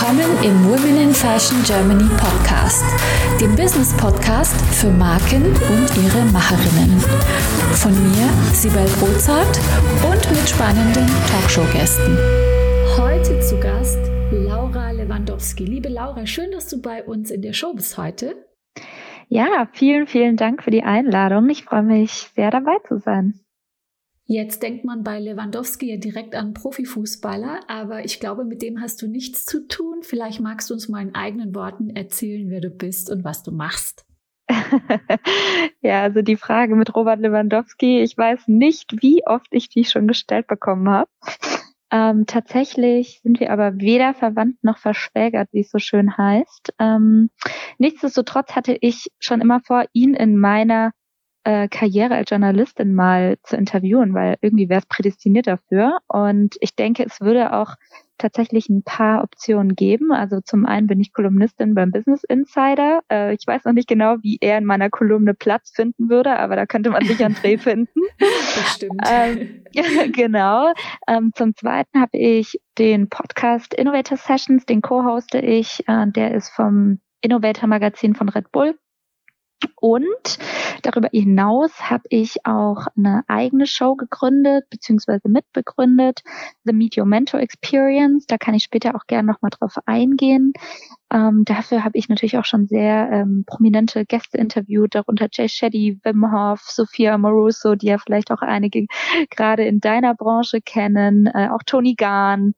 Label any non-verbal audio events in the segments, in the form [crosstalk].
Willkommen im Women in Fashion Germany Podcast, dem Business Podcast für Marken und ihre Macherinnen. Von mir, Sibel Rozart und mit spannenden Talkshow-Gästen. Heute zu Gast Laura Lewandowski. Liebe Laura, schön, dass du bei uns in der Show bist heute. Ja, vielen, vielen Dank für die Einladung. Ich freue mich sehr dabei zu sein. Jetzt denkt man bei Lewandowski ja direkt an Profifußballer, aber ich glaube, mit dem hast du nichts zu tun. Vielleicht magst du uns mal in eigenen Worten erzählen, wer du bist und was du machst. [laughs] ja, also die Frage mit Robert Lewandowski, ich weiß nicht, wie oft ich die schon gestellt bekommen habe. [laughs] Ähm, tatsächlich sind wir aber weder verwandt noch verschwägert, wie es so schön heißt. Ähm, nichtsdestotrotz hatte ich schon immer vor, ihn in meiner äh, Karriere als Journalistin mal zu interviewen, weil irgendwie wäre es prädestiniert dafür. Und ich denke, es würde auch tatsächlich ein paar Optionen geben. Also zum einen bin ich Kolumnistin beim Business Insider. Äh, ich weiß noch nicht genau, wie er in meiner Kolumne Platz finden würde, aber da könnte man sicher einen Dreh [laughs] finden. Das stimmt. Ähm, [laughs] genau. Ähm, zum zweiten habe ich den Podcast Innovator Sessions, den co-hoste ich. Äh, der ist vom Innovator Magazin von Red Bull. Und darüber hinaus habe ich auch eine eigene Show gegründet beziehungsweise mitbegründet, The Meet Your Mentor Experience. Da kann ich später auch gerne nochmal drauf eingehen. Ähm, dafür habe ich natürlich auch schon sehr ähm, prominente Gäste interviewt, darunter Jay Shetty, Wim Hof, Sophia Moruso, die ja vielleicht auch einige gerade in deiner Branche kennen, äh, auch Tony Gahn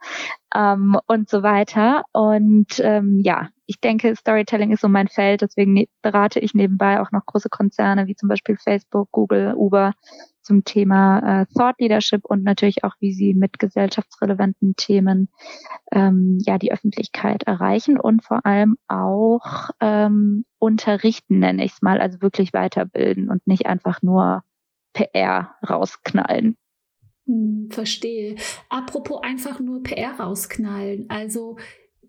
ähm, und so weiter. Und ähm, ja, ich denke, Storytelling ist so mein Feld, deswegen ne berate ich nebenbei auch noch große Konzerne wie zum Beispiel Facebook, Google, Uber zum Thema äh, Thought Leadership und natürlich auch, wie sie mit gesellschaftsrelevanten Themen ähm, ja die Öffentlichkeit erreichen und vor allem auch ähm, unterrichten, nenne ich es mal, also wirklich weiterbilden und nicht einfach nur PR rausknallen. Hm, verstehe. Apropos einfach nur PR rausknallen. Also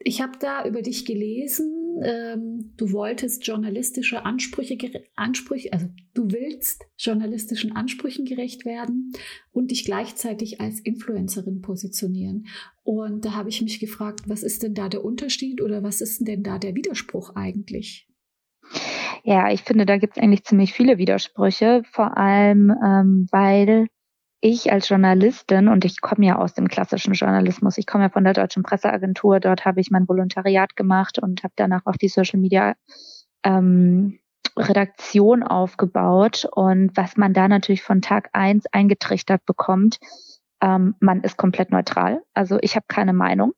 ich habe da über dich gelesen, ähm, du wolltest journalistische Ansprüche, Ansprüche, also du willst journalistischen Ansprüchen gerecht werden und dich gleichzeitig als Influencerin positionieren. Und da habe ich mich gefragt, was ist denn da der Unterschied oder was ist denn da der Widerspruch eigentlich? Ja, ich finde, da gibt es eigentlich ziemlich viele Widersprüche, vor allem ähm, weil ich als Journalistin, und ich komme ja aus dem klassischen Journalismus, ich komme ja von der Deutschen Presseagentur, dort habe ich mein Volontariat gemacht und habe danach auch die Social Media ähm, Redaktion aufgebaut. Und was man da natürlich von Tag eins eingetrichtert bekommt, ähm, man ist komplett neutral. Also ich habe keine Meinung.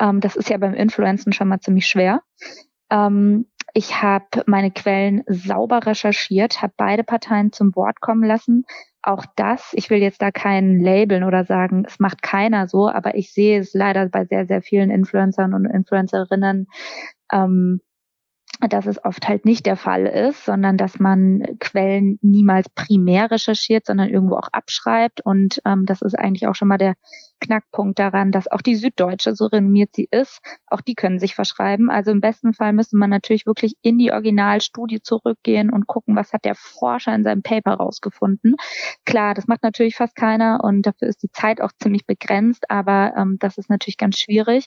Ähm, das ist ja beim Influencen schon mal ziemlich schwer. Ähm, ich habe meine Quellen sauber recherchiert, habe beide Parteien zum Wort kommen lassen, auch das, ich will jetzt da keinen labeln oder sagen, es macht keiner so, aber ich sehe es leider bei sehr, sehr vielen Influencern und Influencerinnen, ähm, dass es oft halt nicht der Fall ist, sondern dass man Quellen niemals primär recherchiert, sondern irgendwo auch abschreibt. Und ähm, das ist eigentlich auch schon mal der Knackpunkt daran, dass auch die Süddeutsche, so renommiert sie ist, auch die können sich verschreiben. Also im besten Fall müsste man natürlich wirklich in die Originalstudie zurückgehen und gucken, was hat der Forscher in seinem Paper rausgefunden. Klar, das macht natürlich fast keiner und dafür ist die Zeit auch ziemlich begrenzt, aber ähm, das ist natürlich ganz schwierig.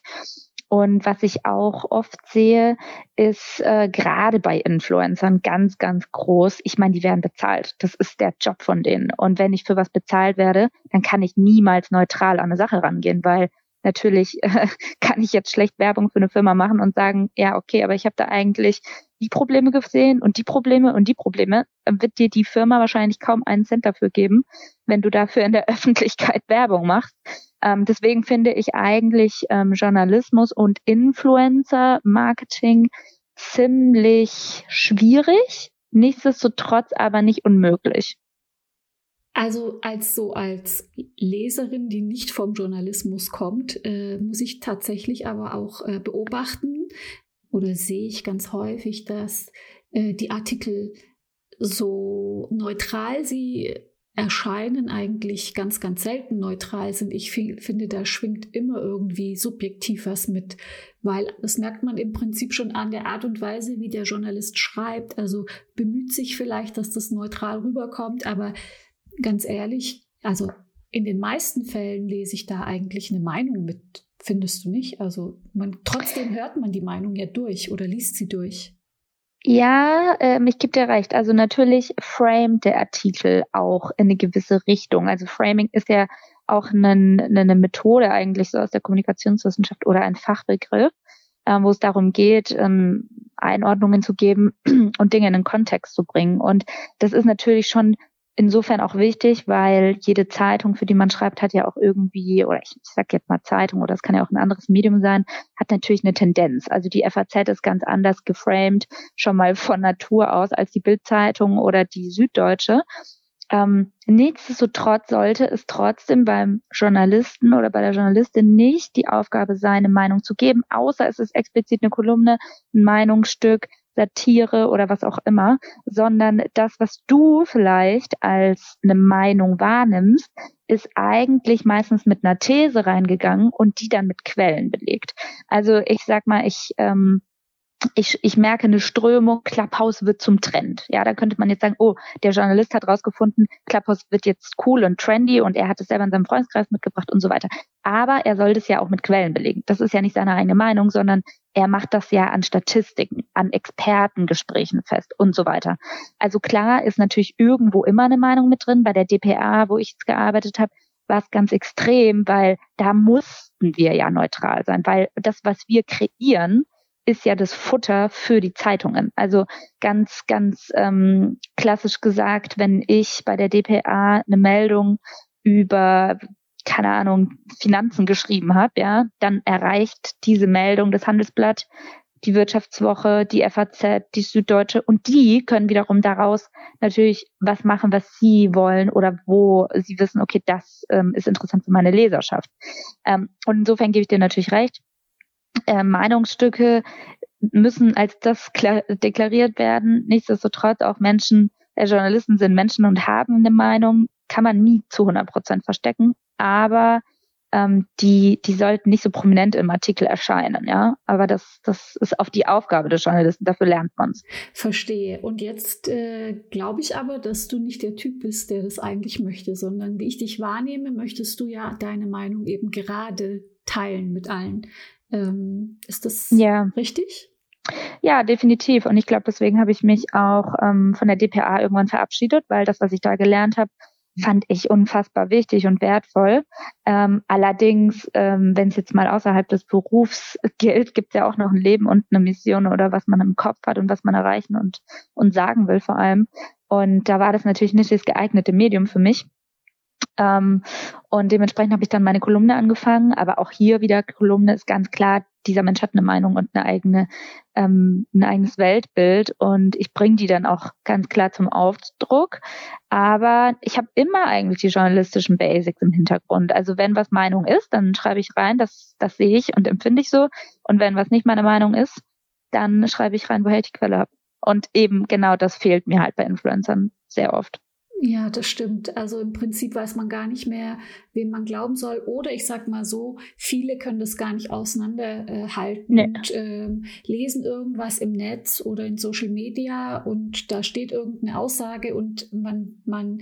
Und was ich auch oft sehe, ist äh, gerade bei Influencern ganz, ganz groß. Ich meine, die werden bezahlt. Das ist der Job von denen. Und wenn ich für was bezahlt werde, dann kann ich niemals neutral an eine Sache rangehen, weil natürlich äh, [laughs] kann ich jetzt schlecht Werbung für eine Firma machen und sagen, ja, okay, aber ich habe da eigentlich die Probleme gesehen und die Probleme und die Probleme, dann wird dir die Firma wahrscheinlich kaum einen Cent dafür geben, wenn du dafür in der [laughs] Öffentlichkeit Werbung machst. Ähm, deswegen finde ich eigentlich ähm, Journalismus und Influencer-Marketing ziemlich schwierig, nichtsdestotrotz aber nicht unmöglich. Also als so als Leserin, die nicht vom Journalismus kommt, äh, muss ich tatsächlich aber auch äh, beobachten oder sehe ich ganz häufig, dass äh, die Artikel so neutral sie erscheinen eigentlich ganz, ganz selten neutral sind. Ich finde, da schwingt immer irgendwie subjektiv was mit, weil das merkt man im Prinzip schon an der Art und Weise, wie der Journalist schreibt. Also bemüht sich vielleicht, dass das neutral rüberkommt, aber ganz ehrlich, also in den meisten Fällen lese ich da eigentlich eine Meinung mit Findest du nicht? Also man, trotzdem hört man die Meinung ja durch oder liest sie durch. Ja, ähm, ich gebe dir recht. Also natürlich framet der Artikel auch in eine gewisse Richtung. Also Framing ist ja auch eine, eine Methode eigentlich so aus der Kommunikationswissenschaft oder ein Fachbegriff, äh, wo es darum geht, ähm, Einordnungen zu geben [clears throat] und Dinge in den Kontext zu bringen. Und das ist natürlich schon insofern auch wichtig, weil jede Zeitung, für die man schreibt, hat ja auch irgendwie, oder ich, ich sage jetzt mal Zeitung, oder es kann ja auch ein anderes Medium sein, hat natürlich eine Tendenz. Also die FAZ ist ganz anders geframed, schon mal von Natur aus als die Bildzeitung oder die Süddeutsche. Ähm, nichtsdestotrotz sollte es trotzdem beim Journalisten oder bei der Journalistin nicht die Aufgabe sein, eine Meinung zu geben, außer es ist explizit eine Kolumne, ein Meinungsstück, Satire oder was auch immer, sondern das, was du vielleicht als eine Meinung wahrnimmst, ist eigentlich meistens mit einer These reingegangen und die dann mit Quellen belegt. Also ich sag mal, ich ähm, ich, ich merke eine Strömung, Clubhouse wird zum Trend. Ja, da könnte man jetzt sagen, oh, der Journalist hat rausgefunden, Clubhouse wird jetzt cool und trendy und er hat es selber in seinem Freundeskreis mitgebracht und so weiter. Aber er soll das ja auch mit Quellen belegen. Das ist ja nicht seine eigene Meinung, sondern er macht das ja an Statistiken, an Expertengesprächen fest und so weiter. Also klar ist natürlich irgendwo immer eine Meinung mit drin. Bei der DPA, wo ich jetzt gearbeitet habe, war es ganz extrem, weil da mussten wir ja neutral sein, weil das, was wir kreieren, ist ja das Futter für die Zeitungen. Also ganz, ganz ähm, klassisch gesagt, wenn ich bei der DPA eine Meldung über keine Ahnung, Finanzen geschrieben habe, ja, dann erreicht diese Meldung das Handelsblatt, die Wirtschaftswoche, die FAZ, die Süddeutsche und die können wiederum daraus natürlich was machen, was sie wollen oder wo sie wissen, okay, das ähm, ist interessant für meine Leserschaft. Ähm, und insofern gebe ich dir natürlich recht äh, Meinungsstücke müssen als das deklariert werden. Nichtsdestotrotz auch Menschen, äh, Journalisten sind Menschen und haben eine Meinung, kann man nie zu 100 Prozent verstecken, aber ähm, die, die sollten nicht so prominent im Artikel erscheinen, ja. Aber das, das ist auf die Aufgabe des Journalisten, dafür lernt man es. Verstehe. Und jetzt äh, glaube ich aber, dass du nicht der Typ bist, der das eigentlich möchte, sondern wie ich dich wahrnehme, möchtest du ja deine Meinung eben gerade teilen mit allen. Ähm, ist das ja. richtig? Ja, definitiv. Und ich glaube, deswegen habe ich mich auch ähm, von der DPA irgendwann verabschiedet, weil das, was ich da gelernt habe, fand ich unfassbar wichtig und wertvoll. Ähm, allerdings, ähm, wenn es jetzt mal außerhalb des Berufs gilt, gibt es ja auch noch ein Leben und eine Mission oder was man im Kopf hat und was man erreichen und, und sagen will vor allem. Und da war das natürlich nicht das geeignete Medium für mich. Ähm, und dementsprechend habe ich dann meine Kolumne angefangen. Aber auch hier wieder Kolumne ist ganz klar, dieser Mensch hat eine Meinung und eine eigene, ähm, ein eigenes Weltbild und ich bringe die dann auch ganz klar zum Aufdruck. Aber ich habe immer eigentlich die journalistischen Basics im Hintergrund. Also wenn was Meinung ist, dann schreibe ich rein, das, das sehe ich und empfinde ich so. Und wenn was nicht meine Meinung ist, dann schreibe ich rein, woher ich die Quelle habe. Und eben genau das fehlt mir halt bei Influencern sehr oft. Ja, das stimmt. Also im Prinzip weiß man gar nicht mehr, wem man glauben soll. Oder ich sag mal so, viele können das gar nicht auseinanderhalten äh, nee. und äh, lesen irgendwas im Netz oder in Social Media und da steht irgendeine Aussage und man, man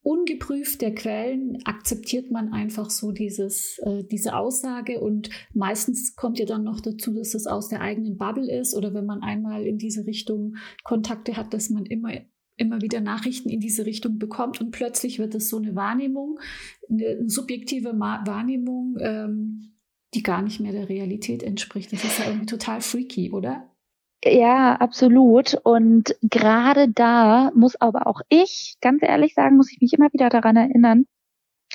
ungeprüft der Quellen akzeptiert man einfach so dieses, äh, diese Aussage und meistens kommt ja dann noch dazu, dass es aus der eigenen Bubble ist oder wenn man einmal in diese Richtung Kontakte hat, dass man immer immer wieder Nachrichten in diese Richtung bekommt und plötzlich wird es so eine Wahrnehmung, eine, subjektive Wahrnehmung, ähm, die gar nicht mehr der Realität entspricht. Das ist ja irgendwie total freaky, oder? Ja, absolut. Und gerade da muss aber auch ich, ganz ehrlich sagen, muss ich mich immer wieder daran erinnern,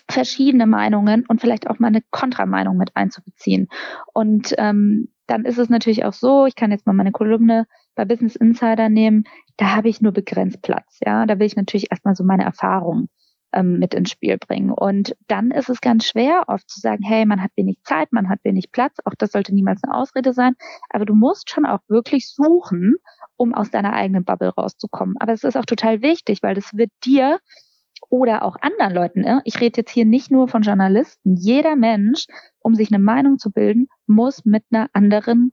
verschiedene Meinungen und vielleicht auch mal eine Kontrameinung mit einzubeziehen. Und ähm, dann ist es natürlich auch so, ich kann jetzt mal meine Kolumne bei Business Insider nehmen, da habe ich nur begrenzt Platz. Ja, da will ich natürlich erstmal so meine Erfahrungen ähm, mit ins Spiel bringen. Und dann ist es ganz schwer, oft zu sagen, hey, man hat wenig Zeit, man hat wenig Platz. Auch das sollte niemals eine Ausrede sein. Aber du musst schon auch wirklich suchen, um aus deiner eigenen Bubble rauszukommen. Aber es ist auch total wichtig, weil das wird dir oder auch anderen Leuten, ne? ich rede jetzt hier nicht nur von Journalisten, jeder Mensch, um sich eine Meinung zu bilden, muss mit einer anderen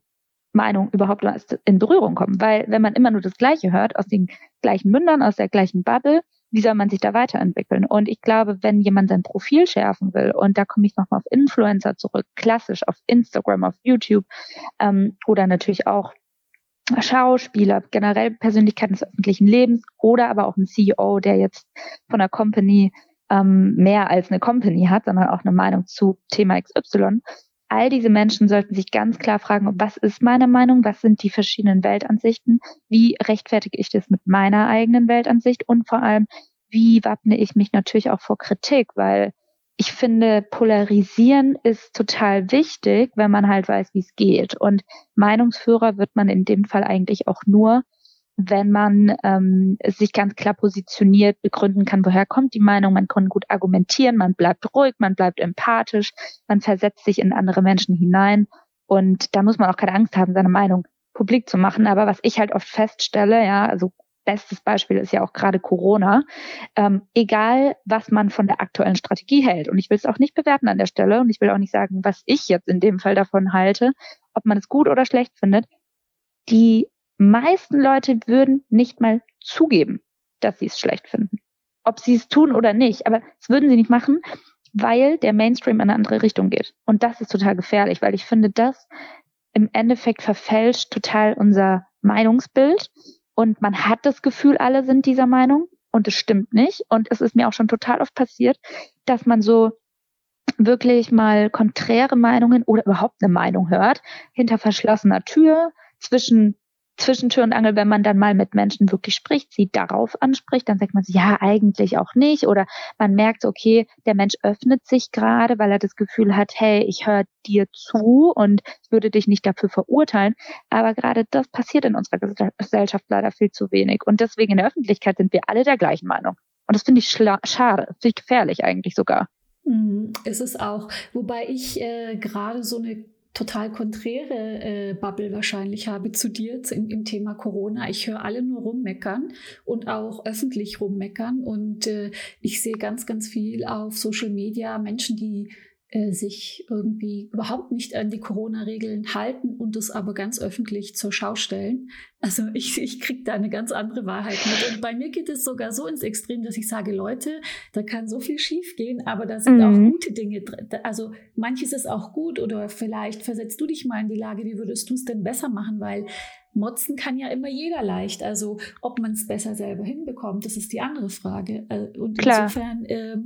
Meinung überhaupt in Berührung kommen. Weil wenn man immer nur das Gleiche hört, aus den gleichen Mündern, aus der gleichen Bubble, wie soll man sich da weiterentwickeln? Und ich glaube, wenn jemand sein Profil schärfen will, und da komme ich nochmal auf Influencer zurück, klassisch auf Instagram, auf YouTube ähm, oder natürlich auch Schauspieler, generell Persönlichkeiten des öffentlichen Lebens oder aber auch ein CEO, der jetzt von der Company ähm, mehr als eine Company hat, sondern auch eine Meinung zu Thema XY. All diese Menschen sollten sich ganz klar fragen, was ist meine Meinung, was sind die verschiedenen Weltansichten, wie rechtfertige ich das mit meiner eigenen Weltansicht und vor allem, wie wappne ich mich natürlich auch vor Kritik, weil ich finde, polarisieren ist total wichtig, wenn man halt weiß, wie es geht. Und Meinungsführer wird man in dem Fall eigentlich auch nur, wenn man ähm, sich ganz klar positioniert, begründen kann, woher kommt die Meinung, man kann gut argumentieren, man bleibt ruhig, man bleibt empathisch, man versetzt sich in andere Menschen hinein und da muss man auch keine Angst haben, seine Meinung publik zu machen. Aber was ich halt oft feststelle, ja, also bestes Beispiel ist ja auch gerade Corona, ähm, egal was man von der aktuellen Strategie hält. Und ich will es auch nicht bewerten an der Stelle und ich will auch nicht sagen, was ich jetzt in dem Fall davon halte, ob man es gut oder schlecht findet. Die meisten Leute würden nicht mal zugeben, dass sie es schlecht finden. Ob sie es tun oder nicht, aber das würden sie nicht machen, weil der Mainstream in eine andere Richtung geht. Und das ist total gefährlich, weil ich finde, das im Endeffekt verfälscht total unser Meinungsbild und man hat das Gefühl, alle sind dieser Meinung und es stimmt nicht. Und es ist mir auch schon total oft passiert, dass man so wirklich mal konträre Meinungen oder überhaupt eine Meinung hört, hinter verschlossener Tür, zwischen zwischen Tür und Angel, wenn man dann mal mit Menschen wirklich spricht, sie darauf anspricht, dann sagt man ja, eigentlich auch nicht. Oder man merkt, okay, der Mensch öffnet sich gerade, weil er das Gefühl hat, hey, ich höre dir zu und würde dich nicht dafür verurteilen. Aber gerade das passiert in unserer Gesellschaft leider viel zu wenig. Und deswegen in der Öffentlichkeit sind wir alle der gleichen Meinung. Und das finde ich schade, finde ich gefährlich eigentlich sogar. Mhm, ist es auch. Wobei ich äh, gerade so eine total konträre äh, Bubble wahrscheinlich habe zu dir im, im Thema Corona. Ich höre alle nur rummeckern und auch öffentlich rummeckern und äh, ich sehe ganz, ganz viel auf Social Media Menschen, die äh, sich irgendwie überhaupt nicht an die Corona-Regeln halten und das aber ganz öffentlich zur Schau stellen. Also ich, ich kriege da eine ganz andere Wahrheit mit. Und bei mir geht es sogar so ins Extrem, dass ich sage, Leute, da kann so viel schiefgehen, aber da sind mhm. auch gute Dinge drin. Also manches ist auch gut oder vielleicht versetzt du dich mal in die Lage, wie würdest du es denn besser machen, weil motzen kann ja immer jeder leicht. Also ob man es besser selber hinbekommt, das ist die andere Frage. Äh, und Klar. insofern äh,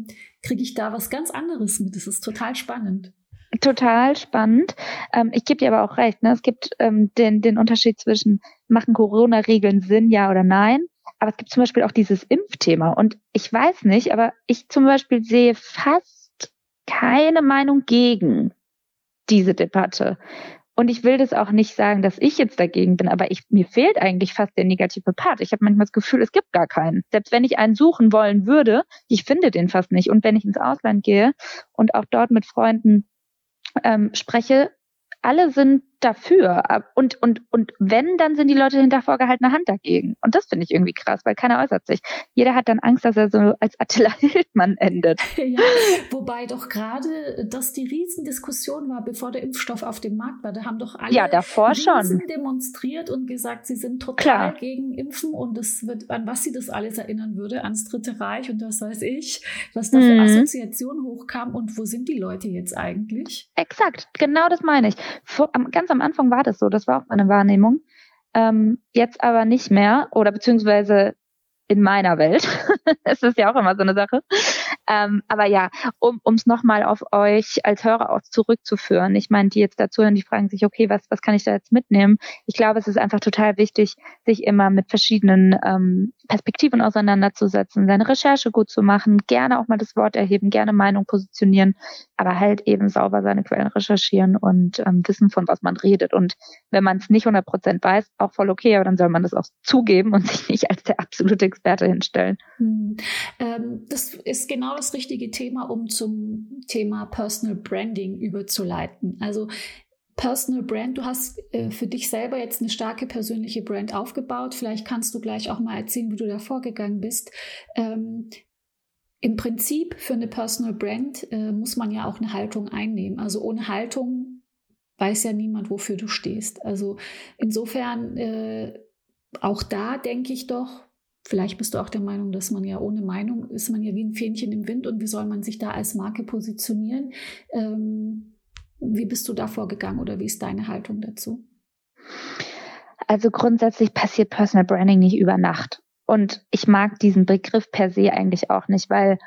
kriege ich da was ganz anderes mit. Das ist total spannend. Total spannend. Ähm, ich gebe dir aber auch recht. Ne? Es gibt ähm, den, den Unterschied zwischen, machen Corona-Regeln Sinn, ja oder nein? Aber es gibt zum Beispiel auch dieses Impfthema. Und ich weiß nicht, aber ich zum Beispiel sehe fast keine Meinung gegen diese Debatte. Und ich will das auch nicht sagen, dass ich jetzt dagegen bin, aber ich, mir fehlt eigentlich fast der negative Part. Ich habe manchmal das Gefühl, es gibt gar keinen. Selbst wenn ich einen suchen wollen würde, ich finde den fast nicht. Und wenn ich ins Ausland gehe und auch dort mit Freunden ähm, spreche, alle sind dafür. Und, und, und wenn, dann sind die Leute hinter vorgehaltener Hand dagegen. Und das finde ich irgendwie krass, weil keiner äußert sich. Jeder hat dann Angst, dass er so als Attila [laughs] Hildmann endet. [laughs] Ja, wobei doch gerade das die Riesendiskussion war, bevor der Impfstoff auf dem Markt war. Da haben doch alle ja, davor schon. demonstriert und gesagt, sie sind total Klar. gegen Impfen und es wird, an was sie das alles erinnern würde, ans Dritte Reich und was weiß ich, was da für mhm. Assoziationen hochkam und wo sind die Leute jetzt eigentlich? Exakt, genau das meine ich. Vor, ganz am Anfang war das so, das war auch meine Wahrnehmung. Ähm, jetzt aber nicht mehr oder beziehungsweise in meiner Welt. [laughs] es ist ja auch immer so eine Sache. Ähm, aber ja, um es nochmal auf euch als Hörer auch zurückzuführen. Ich meine, die jetzt dazu hören, die fragen sich, okay, was, was kann ich da jetzt mitnehmen? Ich glaube, es ist einfach total wichtig, sich immer mit verschiedenen ähm, Perspektiven auseinanderzusetzen, seine Recherche gut zu machen, gerne auch mal das Wort erheben, gerne Meinung positionieren, aber halt eben sauber seine Quellen recherchieren und ähm, wissen, von was man redet. Und wenn man es nicht 100 Prozent weiß, auch voll okay, aber dann soll man das auch zugeben und sich nicht als der absolute Experte hinstellen. Hm. Ähm, das ist genau das richtige Thema, um zum Thema Personal Branding überzuleiten. Also Personal Brand, du hast äh, für dich selber jetzt eine starke persönliche Brand aufgebaut. Vielleicht kannst du gleich auch mal erzählen, wie du da vorgegangen bist. Ähm, Im Prinzip für eine Personal Brand äh, muss man ja auch eine Haltung einnehmen. Also ohne Haltung weiß ja niemand, wofür du stehst. Also insofern äh, auch da denke ich doch, vielleicht bist du auch der Meinung, dass man ja ohne Meinung ist man ja wie ein Fähnchen im Wind und wie soll man sich da als Marke positionieren? Ähm, wie bist du da vorgegangen oder wie ist deine Haltung dazu? Also grundsätzlich passiert Personal Branding nicht über Nacht. Und ich mag diesen Begriff per se eigentlich auch nicht, weil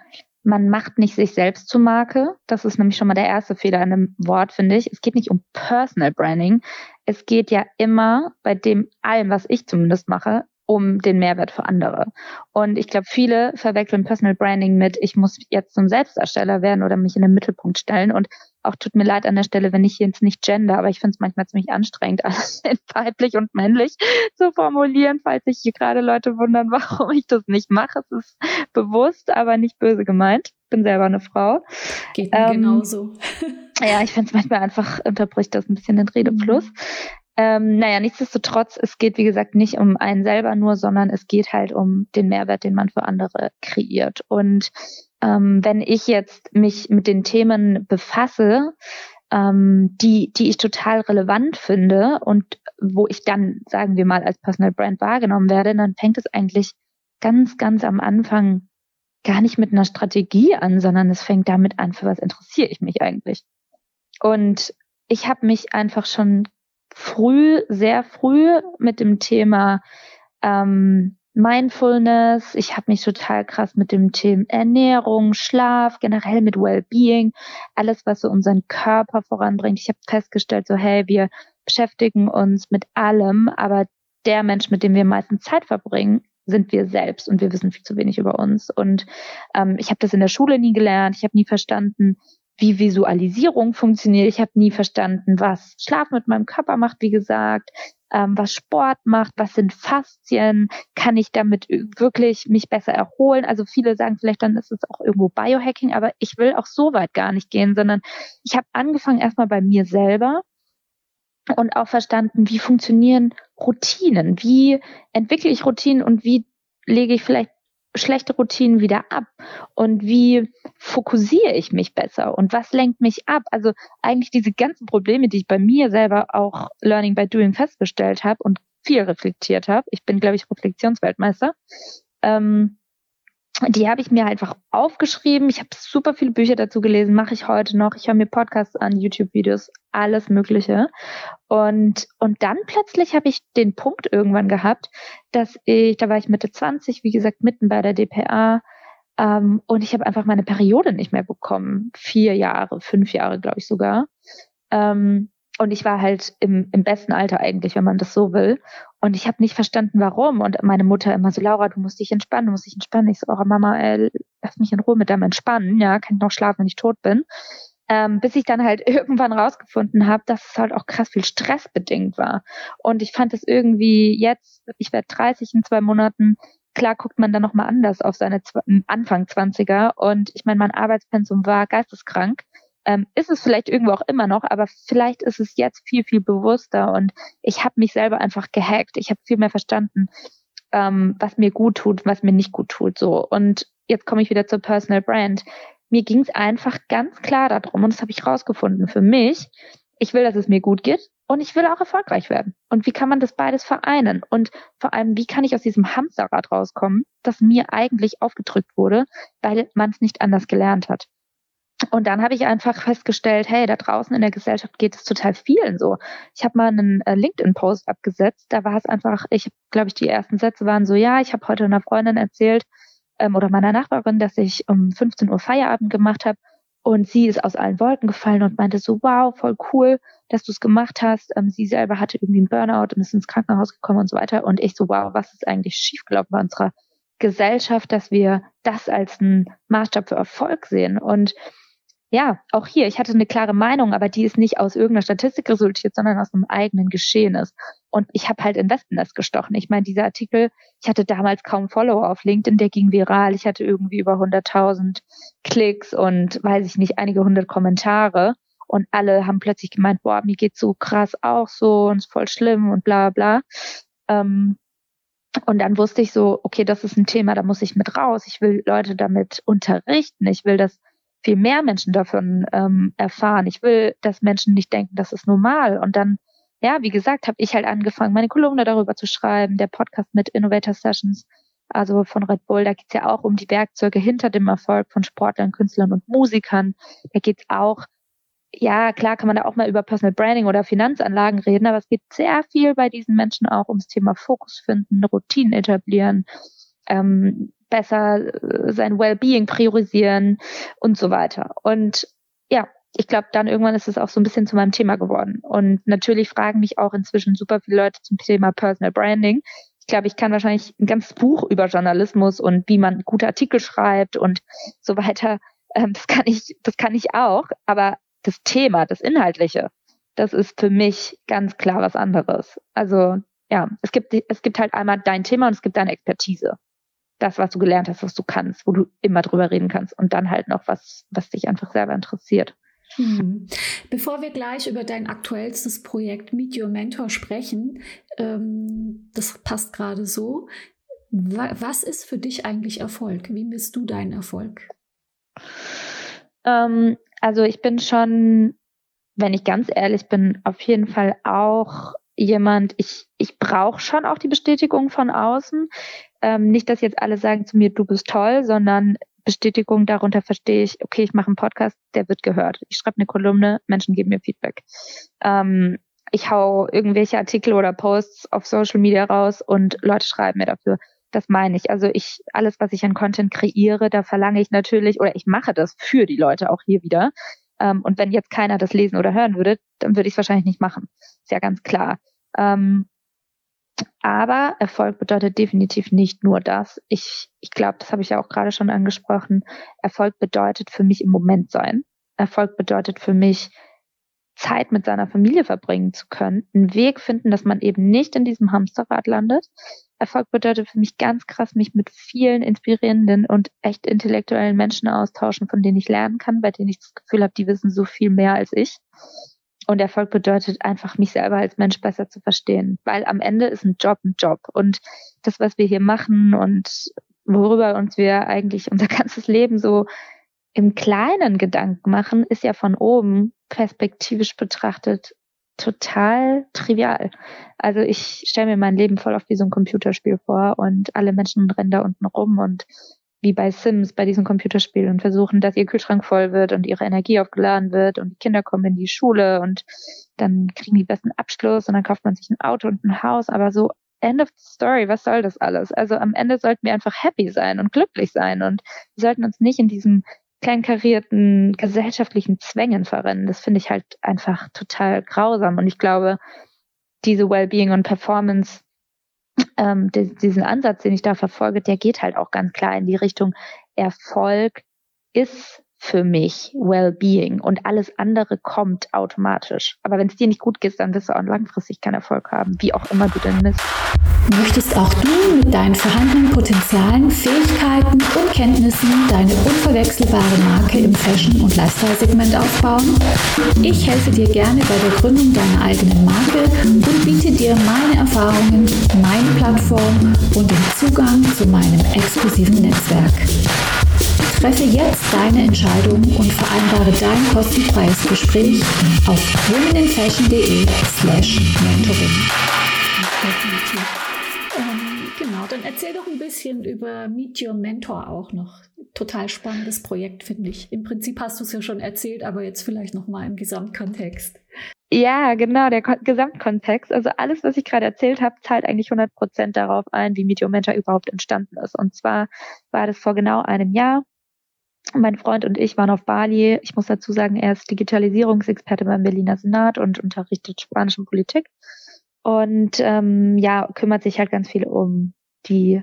man macht nicht sich selbst zur Marke. Das ist nämlich schon mal der erste Fehler in einem Wort, finde ich. Es geht nicht um Personal Branding. Es geht ja immer bei dem allem, was ich zumindest mache, um den Mehrwert für andere. Und ich glaube, viele verwechseln Personal Branding mit, ich muss jetzt zum Selbstdarsteller werden oder mich in den Mittelpunkt stellen. Und auch tut mir leid an der Stelle, wenn ich jetzt nicht gender, aber ich finde es manchmal ziemlich anstrengend, [laughs] alles in weiblich und männlich zu formulieren, falls sich hier gerade Leute wundern, [laughs] warum ich das nicht mache. Es ist bewusst, aber nicht böse gemeint. Bin selber eine Frau. Geht mir ähm, genauso. Ja, ich finde es manchmal einfach unterbricht das ein bisschen den Redefluss. Mhm. Ähm, naja, nichtsdestotrotz, es geht wie gesagt nicht um einen selber nur, sondern es geht halt um den Mehrwert, den man für andere kreiert. Und ähm, wenn ich jetzt mich mit den Themen befasse, ähm, die, die ich total relevant finde und wo ich dann, sagen wir mal, als Personal Brand wahrgenommen werde, dann fängt es eigentlich ganz, ganz am Anfang gar nicht mit einer Strategie an, sondern es fängt damit an, für was interessiere ich mich eigentlich. Und ich habe mich einfach schon früh, sehr früh mit dem Thema ähm, Mindfulness. Ich habe mich total krass mit dem Thema Ernährung, Schlaf, generell mit Wellbeing, alles, was so unseren Körper voranbringt. Ich habe festgestellt, so hey, wir beschäftigen uns mit allem, aber der Mensch, mit dem wir meistens Zeit verbringen, sind wir selbst und wir wissen viel zu wenig über uns. Und ähm, ich habe das in der Schule nie gelernt. Ich habe nie verstanden, wie Visualisierung funktioniert. Ich habe nie verstanden, was Schlaf mit meinem Körper macht, wie gesagt, ähm, was Sport macht, was sind Faszien, kann ich damit wirklich mich besser erholen. Also viele sagen vielleicht, dann ist es auch irgendwo Biohacking, aber ich will auch so weit gar nicht gehen, sondern ich habe angefangen erstmal bei mir selber und auch verstanden, wie funktionieren Routinen, wie entwickle ich Routinen und wie lege ich vielleicht schlechte Routinen wieder ab? Und wie fokussiere ich mich besser? Und was lenkt mich ab? Also eigentlich diese ganzen Probleme, die ich bei mir selber auch Learning by Doing festgestellt habe und viel reflektiert habe. Ich bin, glaube ich, Reflexionsweltmeister. Ähm, die habe ich mir einfach aufgeschrieben. Ich habe super viele Bücher dazu gelesen, mache ich heute noch. Ich höre mir Podcasts an, YouTube-Videos, alles Mögliche. Und, und dann plötzlich habe ich den Punkt irgendwann gehabt, dass ich, da war ich Mitte 20, wie gesagt, mitten bei der DPA. Ähm, und ich habe einfach meine Periode nicht mehr bekommen. Vier Jahre, fünf Jahre, glaube ich sogar. Ähm, und ich war halt im, im besten Alter eigentlich, wenn man das so will. Und ich habe nicht verstanden, warum. Und meine Mutter immer so, Laura, du musst dich entspannen, du musst dich entspannen. Ich so, oh Mama, ey, lass mich in Ruhe mit deinem Entspannen. Ja, kann ich noch schlafen, wenn ich tot bin. Ähm, bis ich dann halt [laughs] irgendwann rausgefunden habe, dass es halt auch krass viel stressbedingt war. Und ich fand es irgendwie jetzt, ich werde 30 in zwei Monaten, klar guckt man dann nochmal anders auf seine Anfang 20er. Und ich meine, mein Arbeitspensum war geisteskrank ähm, ist es vielleicht irgendwo auch immer noch, aber vielleicht ist es jetzt viel, viel bewusster und ich habe mich selber einfach gehackt. Ich habe viel mehr verstanden, ähm, was mir gut tut, was mir nicht gut tut. So. Und jetzt komme ich wieder zur Personal Brand. Mir ging es einfach ganz klar darum, und das habe ich rausgefunden für mich. Ich will, dass es mir gut geht und ich will auch erfolgreich werden. Und wie kann man das beides vereinen? Und vor allem, wie kann ich aus diesem Hamsterrad rauskommen, das mir eigentlich aufgedrückt wurde, weil man es nicht anders gelernt hat? Und dann habe ich einfach festgestellt, hey, da draußen in der Gesellschaft geht es total vielen so. Ich habe mal einen äh, LinkedIn-Post abgesetzt, da war es einfach, ich glaube ich, die ersten Sätze waren so, ja, ich habe heute einer Freundin erzählt ähm, oder meiner Nachbarin, dass ich um 15 Uhr Feierabend gemacht habe und sie ist aus allen Wolken gefallen und meinte so, wow, voll cool, dass du es gemacht hast. Ähm, sie selber hatte irgendwie einen Burnout und ist ins Krankenhaus gekommen und so weiter. Und ich so, wow, was ist eigentlich schiefgelaufen bei unserer Gesellschaft, dass wir das als einen Maßstab für Erfolg sehen. Und ja, auch hier, ich hatte eine klare Meinung, aber die ist nicht aus irgendeiner Statistik resultiert, sondern aus einem eigenen Geschehnis. Und ich habe halt in Wespennest gestochen. Ich meine, dieser Artikel, ich hatte damals kaum Follower auf LinkedIn, der ging viral. Ich hatte irgendwie über 100.000 Klicks und weiß ich nicht, einige hundert Kommentare. Und alle haben plötzlich gemeint, boah, mir geht's so krass auch so und ist voll schlimm und bla bla. Ähm, und dann wusste ich so, okay, das ist ein Thema, da muss ich mit raus. Ich will Leute damit unterrichten. Ich will das viel mehr Menschen davon ähm, erfahren. Ich will, dass Menschen nicht denken, das ist normal. Und dann, ja, wie gesagt, habe ich halt angefangen, meine Kolumne darüber zu schreiben, der Podcast mit Innovator Sessions also von Red Bull. Da geht es ja auch um die Werkzeuge hinter dem Erfolg von Sportlern, Künstlern und Musikern. Da geht es auch, ja, klar kann man da auch mal über Personal Branding oder Finanzanlagen reden, aber es geht sehr viel bei diesen Menschen auch ums Thema Fokus finden, Routinen etablieren, ähm, besser äh, sein Wellbeing priorisieren und so weiter. Und ja, ich glaube, dann irgendwann ist es auch so ein bisschen zu meinem Thema geworden. Und natürlich fragen mich auch inzwischen super viele Leute zum Thema Personal Branding. Ich glaube, ich kann wahrscheinlich ein ganzes Buch über Journalismus und wie man gute Artikel schreibt und so weiter. Ähm, das kann ich, das kann ich auch. Aber das Thema, das Inhaltliche, das ist für mich ganz klar was anderes. Also ja, es gibt, es gibt halt einmal dein Thema und es gibt deine Expertise. Das, was du gelernt hast, was du kannst, wo du immer drüber reden kannst und dann halt noch was, was dich einfach selber interessiert. Hm. Bevor wir gleich über dein aktuellstes Projekt Meet Your Mentor sprechen, ähm, das passt gerade so. Was ist für dich eigentlich Erfolg? Wie misst du deinen Erfolg? Ähm, also ich bin schon, wenn ich ganz ehrlich bin, auf jeden Fall auch jemand, ich, ich brauche schon auch die Bestätigung von außen. Ähm, nicht, dass jetzt alle sagen zu mir, du bist toll, sondern Bestätigung darunter verstehe ich, okay, ich mache einen Podcast, der wird gehört. Ich schreibe eine Kolumne, Menschen geben mir Feedback. Ähm, ich hau irgendwelche Artikel oder Posts auf Social Media raus und Leute schreiben mir dafür. Das meine ich. Also ich, alles, was ich an Content kreiere, da verlange ich natürlich oder ich mache das für die Leute auch hier wieder. Ähm, und wenn jetzt keiner das lesen oder hören würde, dann würde ich es wahrscheinlich nicht machen. Ist ja ganz klar. Ähm, aber Erfolg bedeutet definitiv nicht nur das. Ich, ich glaube, das habe ich ja auch gerade schon angesprochen. Erfolg bedeutet für mich im Moment sein. Erfolg bedeutet für mich Zeit mit seiner Familie verbringen zu können, einen Weg finden, dass man eben nicht in diesem Hamsterrad landet. Erfolg bedeutet für mich ganz krass, mich mit vielen inspirierenden und echt intellektuellen Menschen austauschen, von denen ich lernen kann, bei denen ich das Gefühl habe, die wissen so viel mehr als ich. Und Erfolg bedeutet einfach, mich selber als Mensch besser zu verstehen. Weil am Ende ist ein Job ein Job. Und das, was wir hier machen und worüber uns wir eigentlich unser [laughs] ganzes Leben so im kleinen Gedanken machen, ist ja von oben perspektivisch betrachtet total trivial. Also ich stelle mir mein Leben voll auf wie so ein Computerspiel vor und alle Menschen rennen da unten rum und wie bei Sims bei diesem Computerspiel und versuchen, dass ihr Kühlschrank voll wird und ihre Energie aufgeladen wird und die Kinder kommen in die Schule und dann kriegen die besten Abschluss und dann kauft man sich ein Auto und ein Haus, aber so End of the story, was soll das alles? Also am Ende sollten wir einfach happy sein und glücklich sein und wir sollten uns nicht in diesen kleinkarierten gesellschaftlichen Zwängen verrennen. Das finde ich halt einfach total grausam und ich glaube, diese Wellbeing und Performance ähm, diesen Ansatz, den ich da verfolge, der geht halt auch ganz klar in die Richtung Erfolg ist für mich Wellbeing und alles andere kommt automatisch. Aber wenn es dir nicht gut geht, dann wirst du auch langfristig keinen Erfolg haben, wie auch immer du denn misst. Möchtest auch du mit deinen vorhandenen Potenzialen, Fähigkeiten und Kenntnissen deine unverwechselbare Marke im Fashion- und Lifestyle-Segment aufbauen? Ich helfe dir gerne bei der Gründung deiner eigenen Marke und biete dir meine Erfahrungen, meine Plattform und den Zugang zu meinem exklusiven Netzwerk. Treffe jetzt deine Entscheidung und vereinbare dein kostenfreies Gespräch auf womeninfashion.de slash mentoring. Ähm, genau, dann erzähl doch ein bisschen über Meet Your Mentor auch noch. Total spannendes Projekt, finde ich. Im Prinzip hast du es ja schon erzählt, aber jetzt vielleicht nochmal im Gesamtkontext. Ja, genau, der Ko Gesamtkontext. Also alles, was ich gerade erzählt habe, zahlt eigentlich 100 Prozent darauf ein, wie Meet Your Mentor überhaupt entstanden ist. Und zwar war das vor genau einem Jahr. Mein Freund und ich waren auf Bali. Ich muss dazu sagen, er ist Digitalisierungsexperte beim Berliner Senat und unterrichtet spanische Politik. Und ähm, ja, kümmert sich halt ganz viel um die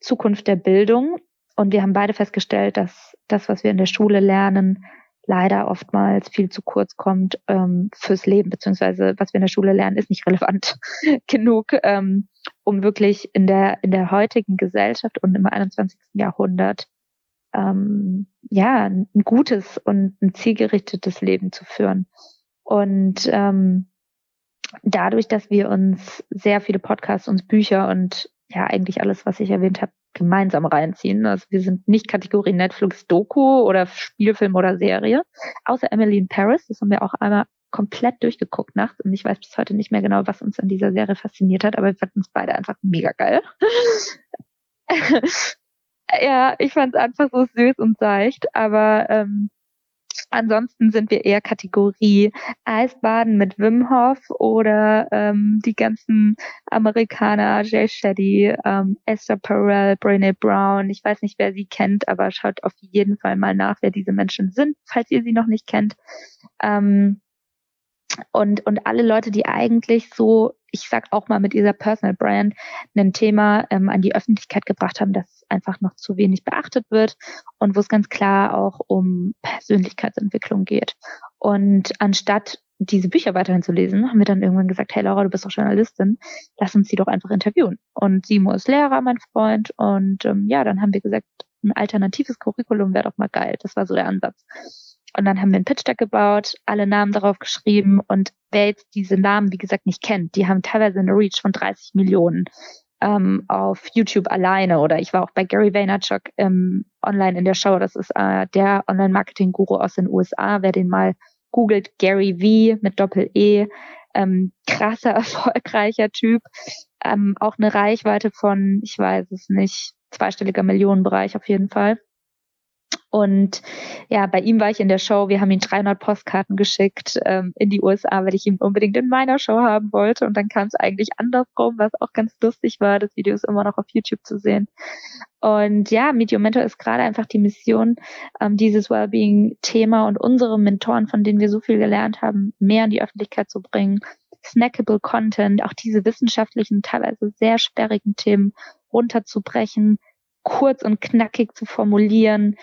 Zukunft der Bildung. Und wir haben beide festgestellt, dass das, was wir in der Schule lernen, leider oftmals viel zu kurz kommt ähm, fürs Leben, beziehungsweise was wir in der Schule lernen, ist nicht [laughs] relevant genug, ähm, um wirklich in der, in der heutigen Gesellschaft und im 21. Jahrhundert ähm, ja, ein gutes und ein zielgerichtetes Leben zu führen. Und ähm, dadurch, dass wir uns sehr viele Podcasts, uns Bücher und ja eigentlich alles, was ich erwähnt habe, gemeinsam reinziehen. Also wir sind nicht Kategorie Netflix Doku oder Spielfilm oder Serie, außer Emily in Paris. Das haben wir auch einmal komplett durchgeguckt nachts und ich weiß bis heute nicht mehr genau, was uns an dieser Serie fasziniert hat, aber wir fanden uns beide einfach mega geil. [laughs] ja, ich fand es einfach so süß und seicht, aber ähm, Ansonsten sind wir eher Kategorie Eisbaden mit Wim Hof oder ähm, die ganzen Amerikaner, Jay Shetty, ähm, Esther Perel, Brené Brown. Ich weiß nicht, wer sie kennt, aber schaut auf jeden Fall mal nach, wer diese Menschen sind, falls ihr sie noch nicht kennt. Ähm, und, und alle Leute, die eigentlich so, ich sag auch mal mit dieser Personal Brand, ein Thema ähm, an die Öffentlichkeit gebracht haben, das einfach noch zu wenig beachtet wird und wo es ganz klar auch um Persönlichkeitsentwicklung geht. Und anstatt diese Bücher weiterhin zu lesen, haben wir dann irgendwann gesagt, hey Laura, du bist doch Journalistin, lass uns sie doch einfach interviewen. Und Simo ist Lehrer, mein Freund. Und ähm, ja, dann haben wir gesagt, ein alternatives Curriculum wäre doch mal geil. Das war so der Ansatz. Und dann haben wir ein Pitch Deck gebaut, alle Namen darauf geschrieben und wer jetzt diese Namen, wie gesagt, nicht kennt, die haben teilweise eine Reach von 30 Millionen ähm, auf YouTube alleine oder ich war auch bei Gary Vaynerchuk ähm, online in der Show. Das ist äh, der Online-Marketing-Guru aus den USA. Wer den mal googelt, Gary V mit Doppel-E, ähm, krasser, [laughs] erfolgreicher Typ. Ähm, auch eine Reichweite von, ich weiß es nicht, zweistelliger Millionenbereich auf jeden Fall. Und ja, bei ihm war ich in der Show. Wir haben ihm 300 Postkarten geschickt ähm, in die USA, weil ich ihn unbedingt in meiner Show haben wollte. Und dann kam es eigentlich andersrum, was auch ganz lustig war. Das Video ist immer noch auf YouTube zu sehen. Und ja, Your Mentor ist gerade einfach die Mission, ähm, dieses Wellbeing-Thema und unsere Mentoren, von denen wir so viel gelernt haben, mehr in die Öffentlichkeit zu bringen. Snackable Content, auch diese wissenschaftlichen, teilweise sehr sperrigen Themen runterzubrechen, kurz und knackig zu formulieren,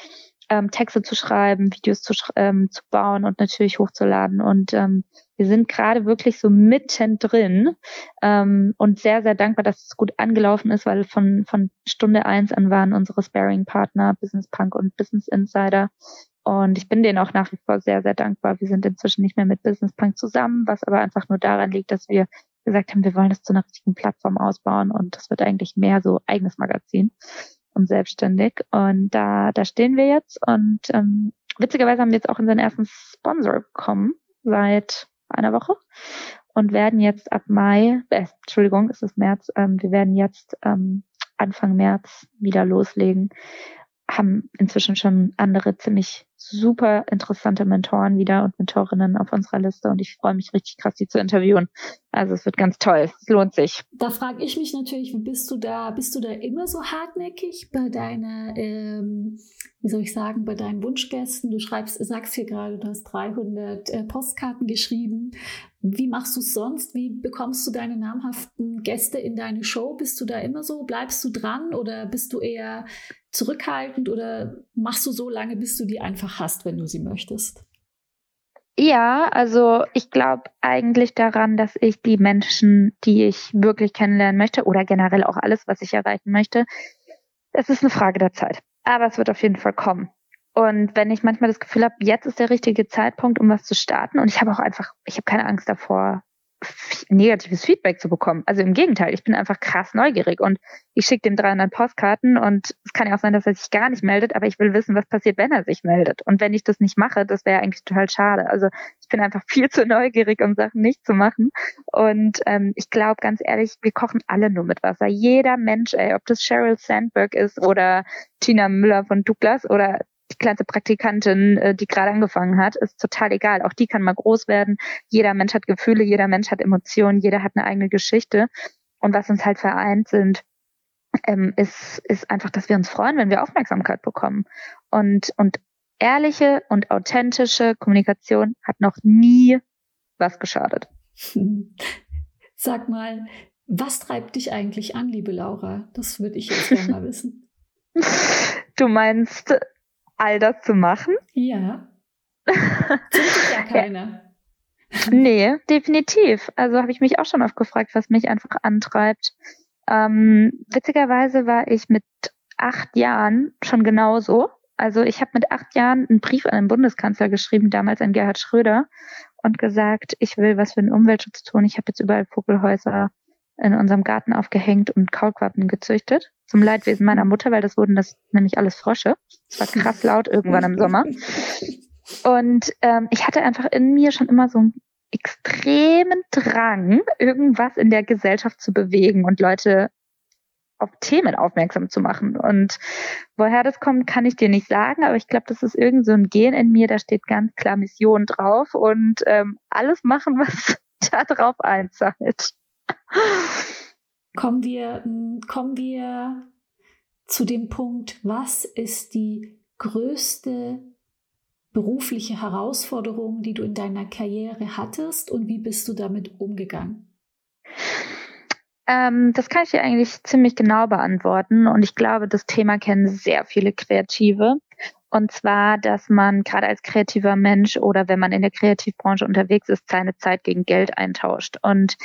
ähm, Texte zu schreiben, Videos zu, ähm, zu bauen und natürlich hochzuladen. Und ähm, wir sind gerade wirklich so mittendrin ähm, und sehr, sehr dankbar, dass es gut angelaufen ist, weil von, von Stunde eins an waren unsere Sparing-Partner Business Punk und Business Insider. Und ich bin denen auch nach wie vor sehr, sehr dankbar. Wir sind inzwischen nicht mehr mit Business Punk zusammen, was aber einfach nur daran liegt, dass wir gesagt haben, wir wollen das zu einer richtigen Plattform ausbauen und das wird eigentlich mehr so eigenes Magazin und selbstständig. Und da, da stehen wir jetzt. Und ähm, witzigerweise haben wir jetzt auch unseren ersten Sponsor bekommen seit einer Woche und werden jetzt ab Mai, äh, Entschuldigung, es ist März, ähm, wir werden jetzt ähm, Anfang März wieder loslegen. Haben inzwischen schon andere ziemlich super interessante Mentoren wieder und Mentorinnen auf unserer Liste und ich freue mich richtig krass, die zu interviewen. Also es wird ganz toll. Es lohnt sich. Da frage ich mich natürlich, bist du da, bist du da immer so hartnäckig bei deiner, ähm, wie soll ich sagen, bei deinen Wunschgästen? Du schreibst, sagst hier gerade, du hast 300 äh, Postkarten geschrieben. Wie machst du es sonst? Wie bekommst du deine namhaften Gäste in deine Show? Bist du da immer so? Bleibst du dran oder bist du eher zurückhaltend oder machst du so lange, bis du die einfach hast, wenn du sie möchtest? Ja, also ich glaube eigentlich daran, dass ich die Menschen, die ich wirklich kennenlernen möchte oder generell auch alles, was ich erreichen möchte, es ist eine Frage der Zeit. Aber es wird auf jeden Fall kommen. Und wenn ich manchmal das Gefühl habe, jetzt ist der richtige Zeitpunkt, um was zu starten, und ich habe auch einfach, ich habe keine Angst davor, negatives Feedback zu bekommen. Also im Gegenteil, ich bin einfach krass neugierig und ich schicke dem 300 Postkarten und es kann ja auch sein, dass er sich gar nicht meldet, aber ich will wissen, was passiert, wenn er sich meldet. Und wenn ich das nicht mache, das wäre eigentlich total schade. Also ich bin einfach [laughs] viel zu neugierig, um Sachen nicht zu machen. Und ähm, ich glaube ganz ehrlich, wir kochen alle nur mit Wasser. Jeder Mensch, ey, ob das Sheryl Sandberg ist oder Tina Müller von Douglas oder die kleinste Praktikantin, äh, die gerade angefangen hat, ist total egal. Auch die kann mal groß werden. Jeder Mensch hat Gefühle, jeder Mensch hat Emotionen, jeder hat eine eigene Geschichte. Und was uns halt vereint sind, ähm, ist, ist einfach, dass wir uns freuen, wenn wir Aufmerksamkeit bekommen. Und, und ehrliche und authentische Kommunikation hat noch nie was geschadet. [laughs] Sag mal, was treibt dich eigentlich an, liebe Laura? Das würde ich jetzt gerne mal wissen. [laughs] Du meinst all das zu machen? Ja. [laughs] Sind ja keiner. nee, definitiv. Also habe ich mich auch schon oft gefragt, was mich einfach antreibt. Ähm, witzigerweise war ich mit acht Jahren schon genauso. Also ich habe mit acht Jahren einen Brief an den Bundeskanzler geschrieben, damals an Gerhard Schröder, und gesagt, ich will was für den Umweltschutz tun. Ich habe jetzt überall Vogelhäuser in unserem Garten aufgehängt und Kaulquappen gezüchtet. Zum Leidwesen meiner Mutter, weil das wurden das nämlich alles Frösche. Es war krass [laughs] laut irgendwann im Sommer. Und ähm, ich hatte einfach in mir schon immer so einen extremen Drang, irgendwas in der Gesellschaft zu bewegen und Leute auf Themen aufmerksam zu machen. Und woher das kommt, kann ich dir nicht sagen, aber ich glaube, das ist irgend so ein Gen in mir, da steht ganz klar Mission drauf und ähm, alles machen, was [laughs] da drauf einzahlt. Kommen wir, kommen wir zu dem Punkt, was ist die größte berufliche Herausforderung, die du in deiner Karriere hattest und wie bist du damit umgegangen? Ähm, das kann ich dir eigentlich ziemlich genau beantworten und ich glaube, das Thema kennen sehr viele Kreative. Und zwar, dass man gerade als kreativer Mensch oder wenn man in der Kreativbranche unterwegs ist, seine Zeit gegen Geld eintauscht. Und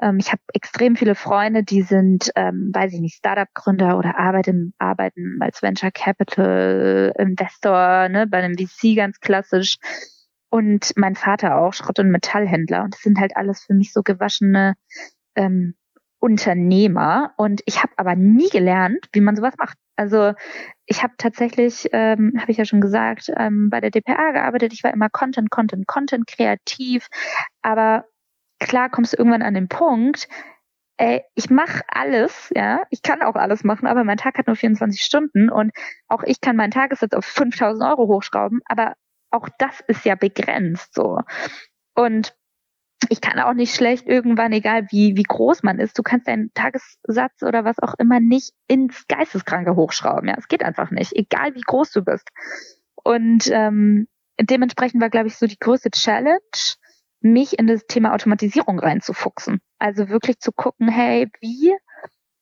ähm, ich habe extrem viele Freunde, die sind, ähm, weiß ich nicht, Startup-Gründer oder arbeiten, arbeiten als Venture Capital Investor, ne, bei einem VC ganz klassisch. Und mein Vater auch, Schrott- und Metallhändler. Und das sind halt alles für mich so gewaschene ähm, Unternehmer und ich habe aber nie gelernt, wie man sowas macht. Also ich habe tatsächlich, ähm, habe ich ja schon gesagt, ähm, bei der DPA gearbeitet. Ich war immer Content, Content, Content, kreativ. Aber klar kommst du irgendwann an den Punkt, ey, ich mache alles, ja, ich kann auch alles machen, aber mein Tag hat nur 24 Stunden und auch ich kann meinen Tagessatz auf 5000 Euro hochschrauben, aber auch das ist ja begrenzt so. Und ich kann auch nicht schlecht irgendwann, egal wie, wie groß man ist, du kannst deinen Tagessatz oder was auch immer nicht ins Geisteskranke hochschrauben. Ja, es geht einfach nicht, egal wie groß du bist. Und ähm, dementsprechend war, glaube ich, so die größte Challenge, mich in das Thema Automatisierung reinzufuchsen. Also wirklich zu gucken, hey, wie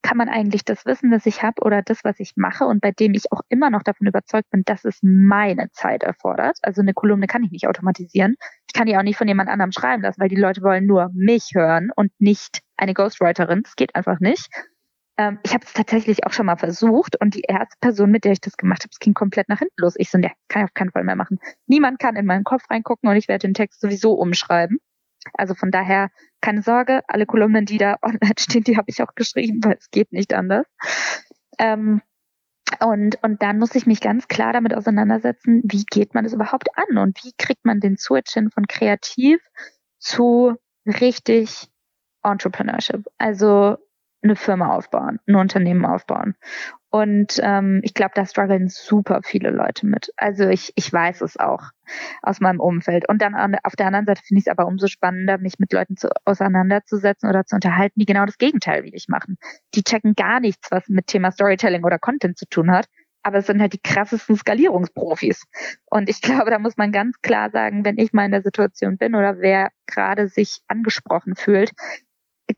kann man eigentlich das Wissen, das ich habe oder das, was ich mache und bei dem ich auch immer noch davon überzeugt bin, dass es meine Zeit erfordert. Also eine Kolumne kann ich nicht automatisieren. Ich kann die auch nicht von jemand anderem schreiben lassen, weil die Leute wollen nur mich hören und nicht eine Ghostwriterin. Das geht einfach nicht. Ähm, ich habe es tatsächlich auch schon mal versucht und die erste Person, mit der ich das gemacht habe, es ging komplett nach hinten los. Ich so, ne, kann ich auf keinen Fall mehr machen. Niemand kann in meinen Kopf reingucken und ich werde den Text sowieso umschreiben. Also von daher keine Sorge, alle Kolumnen, die da [laughs] online stehen, die habe ich auch geschrieben, weil es geht nicht anders. Ähm, und, und dann muss ich mich ganz klar damit auseinandersetzen, wie geht man das überhaupt an und wie kriegt man den Switch hin von kreativ zu richtig Entrepreneurship. Also eine Firma aufbauen, ein Unternehmen aufbauen. Und ähm, ich glaube, da strugglen super viele Leute mit. Also ich, ich weiß es auch aus meinem Umfeld. Und dann an, auf der anderen Seite finde ich es aber umso spannender, mich mit Leuten zu, auseinanderzusetzen oder zu unterhalten, die genau das Gegenteil wie ich machen. Die checken gar nichts, was mit Thema Storytelling oder Content zu tun hat. Aber es sind halt die krassesten Skalierungsprofis. Und ich [laughs] glaube, da muss man ganz klar sagen, wenn ich mal in der Situation bin oder wer gerade sich angesprochen fühlt,